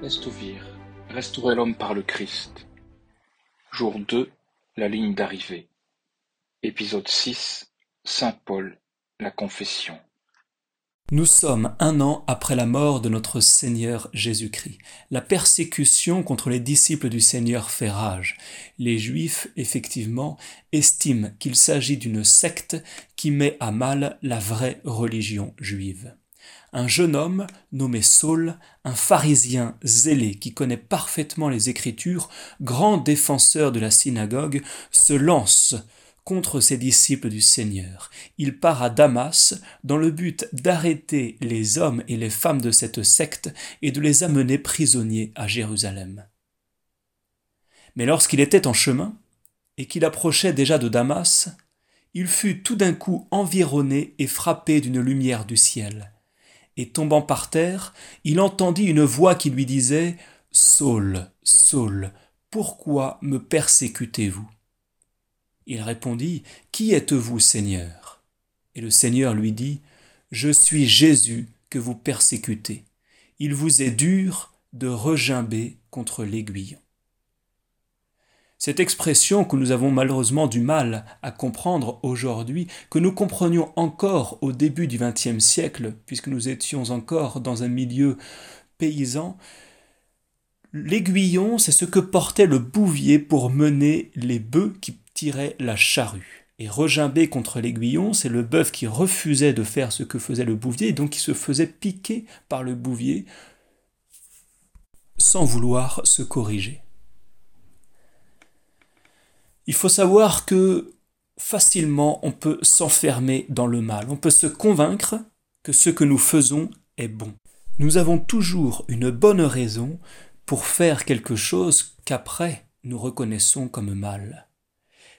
Estouvir, restaurer l'homme par le Christ. Jour 2, la ligne d'arrivée. Épisode 6, Saint Paul, la confession. Nous sommes un an après la mort de notre Seigneur Jésus-Christ. La persécution contre les disciples du Seigneur fait rage. Les Juifs, effectivement, estiment qu'il s'agit d'une secte qui met à mal la vraie religion juive un jeune homme nommé Saul, un pharisien zélé qui connaît parfaitement les Écritures, grand défenseur de la synagogue, se lance contre ses disciples du Seigneur. Il part à Damas dans le but d'arrêter les hommes et les femmes de cette secte et de les amener prisonniers à Jérusalem. Mais lorsqu'il était en chemin, et qu'il approchait déjà de Damas, il fut tout d'un coup environné et frappé d'une lumière du ciel et tombant par terre, il entendit une voix qui lui disait Saul, Saul, pourquoi me persécutez-vous? Il répondit Qui êtes-vous, Seigneur? Et le Seigneur lui dit Je suis Jésus que vous persécutez. Il vous est dur de regimber contre l'aiguillon. Cette expression que nous avons malheureusement du mal à comprendre aujourd'hui, que nous comprenions encore au début du XXe siècle, puisque nous étions encore dans un milieu paysan, l'aiguillon, c'est ce que portait le bouvier pour mener les bœufs qui tiraient la charrue. Et regimber contre l'aiguillon, c'est le bœuf qui refusait de faire ce que faisait le bouvier, et donc qui se faisait piquer par le bouvier sans vouloir se corriger. Il faut savoir que facilement on peut s'enfermer dans le mal, on peut se convaincre que ce que nous faisons est bon. Nous avons toujours une bonne raison pour faire quelque chose qu'après nous reconnaissons comme mal.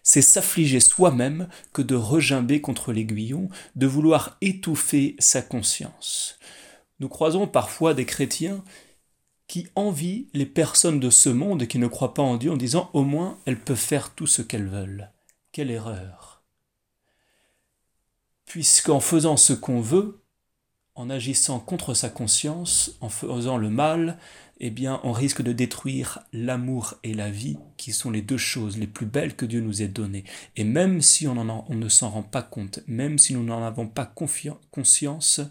C'est s'affliger soi-même que de regimber contre l'aiguillon, de vouloir étouffer sa conscience. Nous croisons parfois des chrétiens qui envie les personnes de ce monde qui ne croient pas en Dieu en disant au moins elles peuvent faire tout ce qu'elles veulent. Quelle erreur. Puisqu'en faisant ce qu'on veut, en agissant contre sa conscience, en faisant le mal, eh bien on risque de détruire l'amour et la vie, qui sont les deux choses les plus belles que Dieu nous ait données. Et même si on, ne s'en rend pas compte, même si nous n'en avons pas conscience,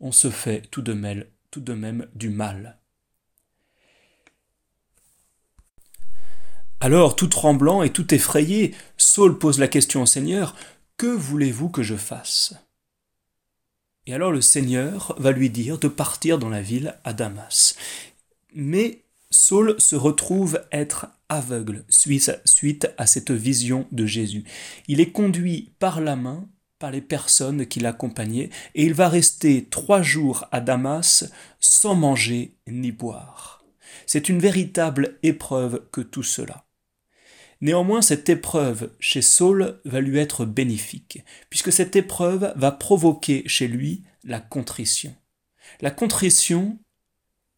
on se fait tout de même, tout de même du mal. Alors, tout tremblant et tout effrayé, Saul pose la question au Seigneur, Que voulez-vous que je fasse? Et alors le Seigneur va lui dire de partir dans la ville à Damas. Mais Saul se retrouve être aveugle suite à cette vision de Jésus. Il est conduit par la main par les personnes qui l'accompagnaient, et il va rester trois jours à Damas sans manger ni boire. C'est une véritable épreuve que tout cela. Néanmoins, cette épreuve chez Saul va lui être bénéfique, puisque cette épreuve va provoquer chez lui la contrition. La contrition,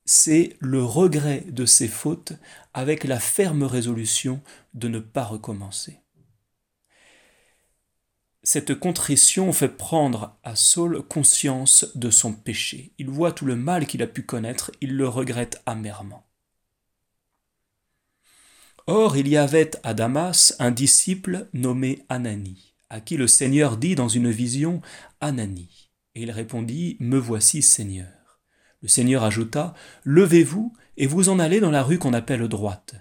c'est le regret de ses fautes avec la ferme résolution de ne pas recommencer. Cette contrition fait prendre à Saul conscience de son péché. Il voit tout le mal qu'il a pu connaître, il le regrette amèrement. Or il y avait à Damas un disciple nommé Anani, à qui le Seigneur dit dans une vision Anani. Et il répondit Me voici, Seigneur. Le Seigneur ajouta Levez-vous et vous en allez dans la rue qu'on appelle droite.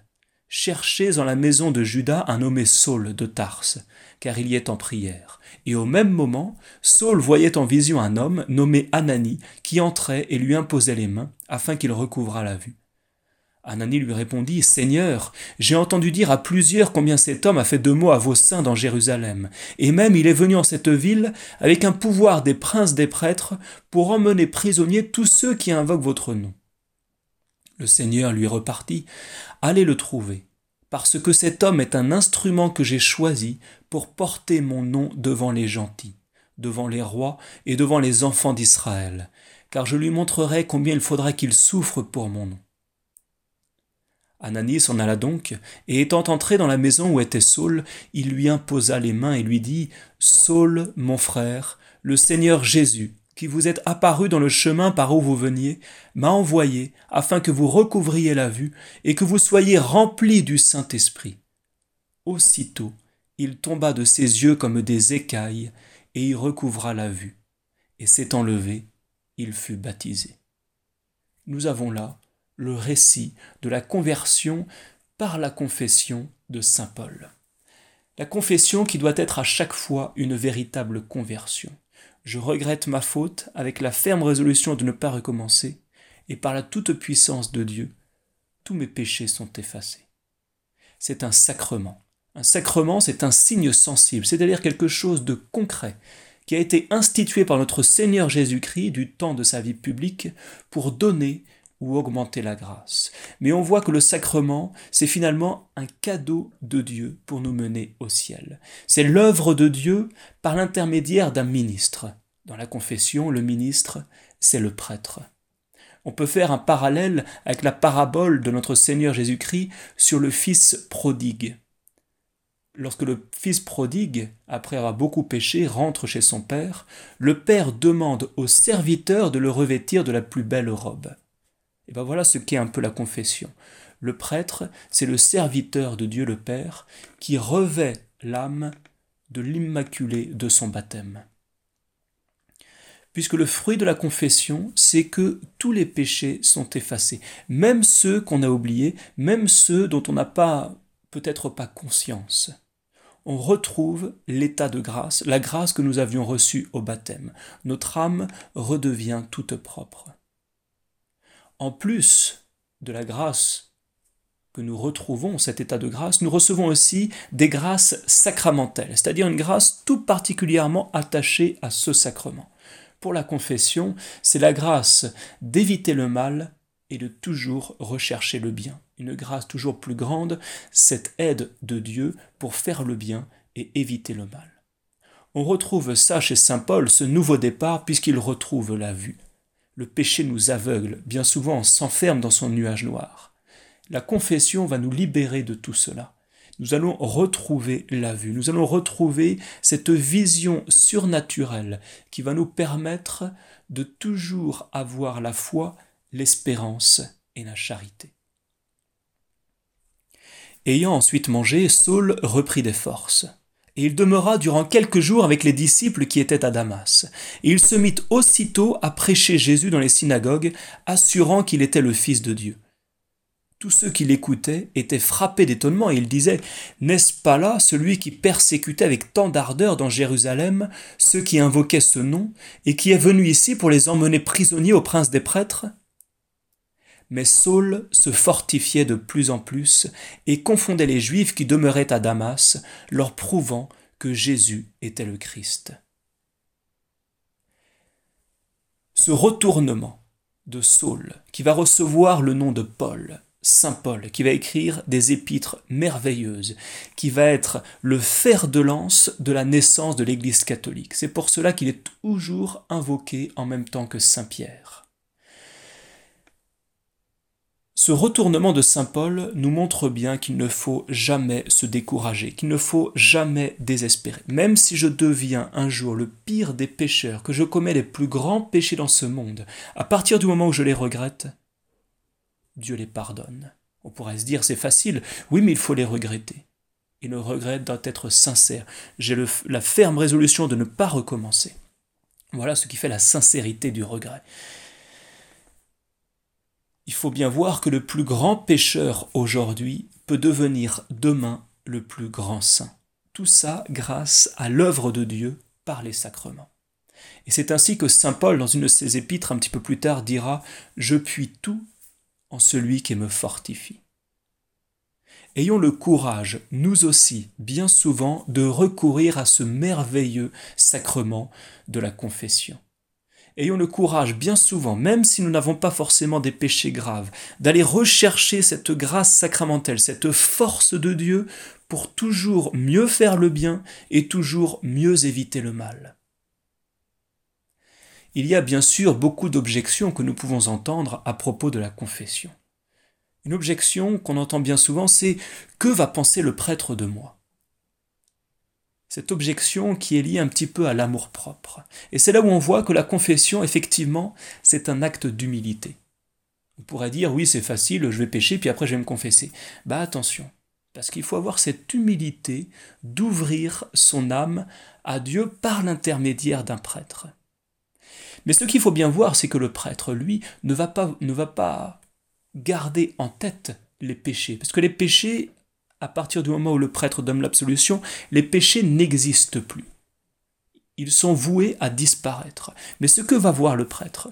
Cherchez en la maison de Judas un nommé Saul de Tarse, car il y est en prière. Et au même moment, Saul voyait en vision un homme nommé Anani qui entrait et lui imposait les mains afin qu'il recouvrât la vue. Anani lui répondit, Seigneur, j'ai entendu dire à plusieurs combien cet homme a fait de mots à vos saints dans Jérusalem, et même il est venu en cette ville avec un pouvoir des princes des prêtres pour emmener prisonniers tous ceux qui invoquent votre nom. Le Seigneur lui repartit, Allez le trouver, parce que cet homme est un instrument que j'ai choisi pour porter mon nom devant les gentils, devant les rois et devant les enfants d'Israël, car je lui montrerai combien il faudra qu'il souffre pour mon nom. Anani s'en alla donc, et étant entré dans la maison où était Saul, il lui imposa les mains et lui dit Saul, mon frère, le Seigneur Jésus, qui vous est apparu dans le chemin par où vous veniez, m'a envoyé afin que vous recouvriez la vue et que vous soyez remplis du Saint-Esprit. Aussitôt, il tomba de ses yeux comme des écailles, et il recouvra la vue. Et s'étant levé, il fut baptisé. Nous avons là le récit de la conversion par la confession de Saint Paul. La confession qui doit être à chaque fois une véritable conversion. Je regrette ma faute avec la ferme résolution de ne pas recommencer, et par la toute-puissance de Dieu, tous mes péchés sont effacés. C'est un sacrement. Un sacrement, c'est un signe sensible, c'est-à-dire quelque chose de concret, qui a été institué par notre Seigneur Jésus-Christ du temps de sa vie publique pour donner ou augmenter la grâce. Mais on voit que le sacrement, c'est finalement un cadeau de Dieu pour nous mener au ciel. C'est l'œuvre de Dieu par l'intermédiaire d'un ministre. Dans la confession, le ministre, c'est le prêtre. On peut faire un parallèle avec la parabole de notre Seigneur Jésus-Christ sur le Fils prodigue. Lorsque le fils prodigue, après avoir beaucoup péché, rentre chez son père, le père demande au serviteur de le revêtir de la plus belle robe. Et bien voilà ce qu'est un peu la confession. Le prêtre, c'est le serviteur de Dieu le Père qui revêt l'âme de l'Immaculé de son baptême. Puisque le fruit de la confession, c'est que tous les péchés sont effacés, même ceux qu'on a oubliés, même ceux dont on n'a pas peut-être pas conscience. On retrouve l'état de grâce, la grâce que nous avions reçue au baptême. Notre âme redevient toute propre en plus de la grâce que nous retrouvons, cet état de grâce, nous recevons aussi des grâces sacramentelles, c'est-à-dire une grâce tout particulièrement attachée à ce sacrement. Pour la confession, c'est la grâce d'éviter le mal et de toujours rechercher le bien. Une grâce toujours plus grande, cette aide de Dieu pour faire le bien et éviter le mal. On retrouve ça chez Saint Paul, ce nouveau départ, puisqu'il retrouve la vue. Le péché nous aveugle, bien souvent on s'enferme dans son nuage noir. La confession va nous libérer de tout cela. Nous allons retrouver la vue, nous allons retrouver cette vision surnaturelle qui va nous permettre de toujours avoir la foi, l'espérance et la charité. Ayant ensuite mangé, Saul reprit des forces et il demeura durant quelques jours avec les disciples qui étaient à Damas. Et il se mit aussitôt à prêcher Jésus dans les synagogues, assurant qu'il était le Fils de Dieu. Tous ceux qui l'écoutaient étaient frappés d'étonnement et ils disaient N'est-ce pas là celui qui persécutait avec tant d'ardeur dans Jérusalem ceux qui invoquaient ce nom et qui est venu ici pour les emmener prisonniers au prince des prêtres? Mais Saul se fortifiait de plus en plus et confondait les Juifs qui demeuraient à Damas, leur prouvant que Jésus était le Christ. Ce retournement de Saul, qui va recevoir le nom de Paul, Saint Paul, qui va écrire des épîtres merveilleuses, qui va être le fer de lance de la naissance de l'Église catholique. C'est pour cela qu'il est toujours invoqué en même temps que Saint Pierre. Ce retournement de Saint Paul nous montre bien qu'il ne faut jamais se décourager, qu'il ne faut jamais désespérer. Même si je deviens un jour le pire des pécheurs, que je commets les plus grands péchés dans ce monde, à partir du moment où je les regrette, Dieu les pardonne. On pourrait se dire c'est facile, oui mais il faut les regretter. Et le regret doit être sincère. J'ai la ferme résolution de ne pas recommencer. Voilà ce qui fait la sincérité du regret il faut bien voir que le plus grand pécheur aujourd'hui peut devenir demain le plus grand saint. Tout ça grâce à l'œuvre de Dieu par les sacrements. Et c'est ainsi que Saint Paul, dans une de ses épîtres un petit peu plus tard, dira ⁇ Je puis tout en celui qui me fortifie ⁇ Ayons le courage, nous aussi, bien souvent, de recourir à ce merveilleux sacrement de la confession ayons le courage, bien souvent, même si nous n'avons pas forcément des péchés graves, d'aller rechercher cette grâce sacramentelle, cette force de Dieu pour toujours mieux faire le bien et toujours mieux éviter le mal. Il y a bien sûr beaucoup d'objections que nous pouvons entendre à propos de la confession. Une objection qu'on entend bien souvent, c'est Que va penser le prêtre de moi? Cette objection qui est liée un petit peu à l'amour-propre. Et c'est là où on voit que la confession, effectivement, c'est un acte d'humilité. On pourrait dire, oui, c'est facile, je vais pécher, puis après je vais me confesser. Bah attention, parce qu'il faut avoir cette humilité d'ouvrir son âme à Dieu par l'intermédiaire d'un prêtre. Mais ce qu'il faut bien voir, c'est que le prêtre, lui, ne va pas, ne va pas garder en tête les péchés. Parce que les péchés, à partir du moment où le prêtre donne l'absolution, les péchés n'existent plus. Ils sont voués à disparaître. Mais ce que va voir le prêtre,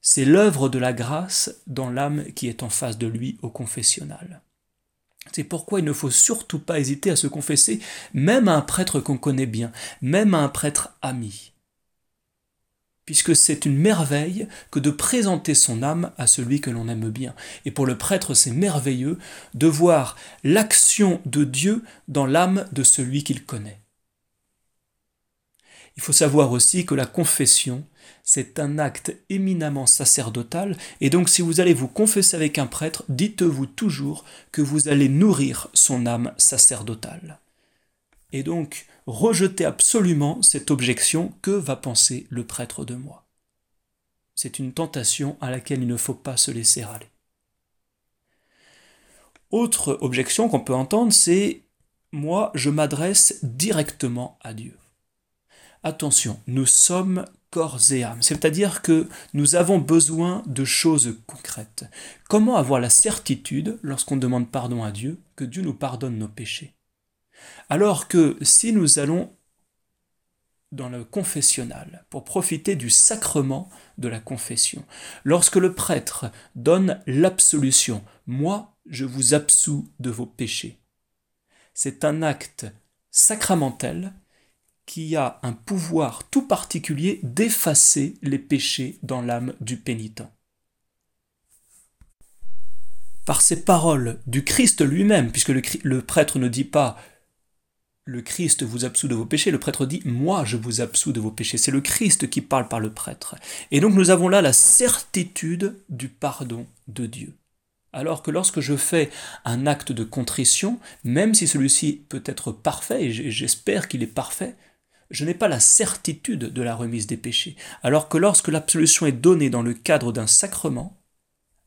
c'est l'œuvre de la grâce dans l'âme qui est en face de lui au confessionnal. C'est pourquoi il ne faut surtout pas hésiter à se confesser, même à un prêtre qu'on connaît bien, même à un prêtre ami. Puisque c'est une merveille que de présenter son âme à celui que l'on aime bien. Et pour le prêtre, c'est merveilleux de voir l'action de Dieu dans l'âme de celui qu'il connaît. Il faut savoir aussi que la confession, c'est un acte éminemment sacerdotal, et donc si vous allez vous confesser avec un prêtre, dites-vous toujours que vous allez nourrir son âme sacerdotale. Et donc, rejetez absolument cette objection que va penser le prêtre de moi? C'est une tentation à laquelle il ne faut pas se laisser aller. Autre objection qu'on peut entendre, c'est moi, je m'adresse directement à Dieu. Attention, nous sommes corps et âme, c'est-à-dire que nous avons besoin de choses concrètes. Comment avoir la certitude, lorsqu'on demande pardon à Dieu, que Dieu nous pardonne nos péchés? Alors que si nous allons dans le confessionnal pour profiter du sacrement de la confession, lorsque le prêtre donne l'absolution, moi je vous absous de vos péchés, c'est un acte sacramentel qui a un pouvoir tout particulier d'effacer les péchés dans l'âme du pénitent. Par ces paroles du Christ lui-même, puisque le, prêtre ne dit pas le Christ vous absout de vos péchés, le prêtre dit moi je vous absous de vos péchés. C'est le Christ qui parle par le prêtre. Et donc nous avons là la certitude du pardon de Dieu. Alors que lorsque je fais un acte de contrition, même si celui-ci peut être parfait, et j'espère qu'il est parfait, je n'ai pas la certitude de la remise des péchés, alors que lorsque l'absolution est donnée dans le cadre d'un sacrement,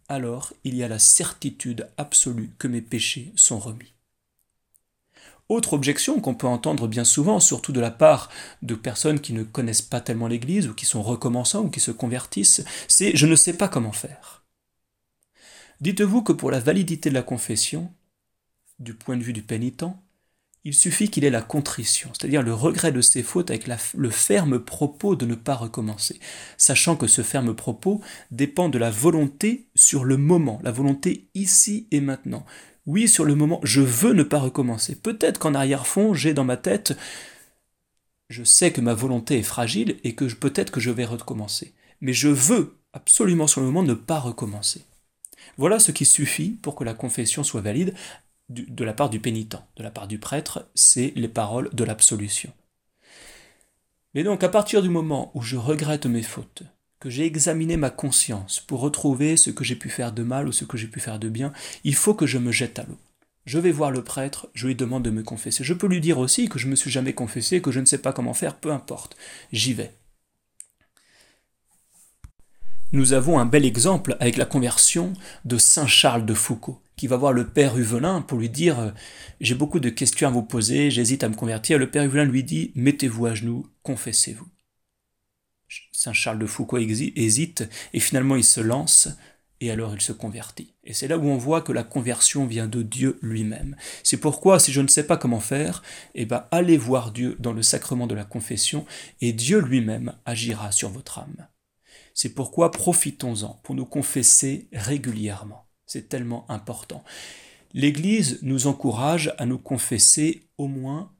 alors il y a la certitude absolue que mes péchés sont remis. Autre objection qu'on peut entendre bien souvent, surtout de la part de personnes qui ne connaissent pas tellement l'Église ou qui sont recommençants ou qui se convertissent, c'est je ne sais pas comment faire. Dites-vous que pour la validité de la confession, du point de vue du pénitent, il suffit qu'il ait la contrition, c'est-à-dire le regret de ses fautes avec le ferme propos de ne pas recommencer, sachant que ce ferme propos dépend de la volonté sur le moment, la volonté ici et maintenant. Oui, sur le moment, je veux ne pas recommencer. Peut-être qu'en arrière-fond, j'ai dans ma tête, je sais que ma volonté est fragile et que peut-être que je vais recommencer. Mais je veux absolument sur le moment ne pas recommencer. Voilà ce qui suffit pour que la confession soit valide de la part du pénitent, de la part du prêtre, c'est les paroles de l'absolution. Mais donc à partir du moment où je regrette mes fautes, que j'ai examiné ma conscience pour retrouver ce que j'ai pu faire de mal ou ce que j'ai pu faire de bien, il faut que je me jette à l'eau. Je vais voir le prêtre, je lui demande de me confesser. Je peux lui dire aussi que je ne me suis jamais confessé, que je ne sais pas comment faire, peu importe. J'y vais. Nous avons un bel exemple avec la conversion de Saint Charles de Foucault qui va voir le père Huvelin pour lui dire euh, J'ai beaucoup de questions à vous poser, j'hésite à me convertir. Le père Huvelin lui dit Mettez-vous à genoux, confessez-vous. Saint Charles de Foucault hésite et finalement il se lance et alors il se convertit. Et c'est là où on voit que la conversion vient de Dieu lui-même. C'est pourquoi, si je ne sais pas comment faire, eh ben, allez voir Dieu dans le sacrement de la confession et Dieu lui-même agira sur votre âme. C'est pourquoi profitons-en pour nous confesser régulièrement. C'est tellement important. L'Église nous encourage à nous confesser au moins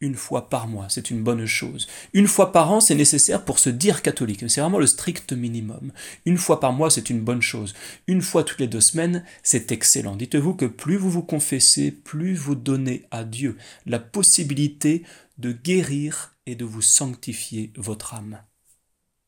une fois par mois. C'est une bonne chose. Une fois par an, c'est nécessaire pour se dire catholique. C'est vraiment le strict minimum. Une fois par mois, c'est une bonne chose. Une fois toutes les deux semaines, c'est excellent. Dites-vous que plus vous vous confessez, plus vous donnez à Dieu la possibilité de guérir et de vous sanctifier votre âme.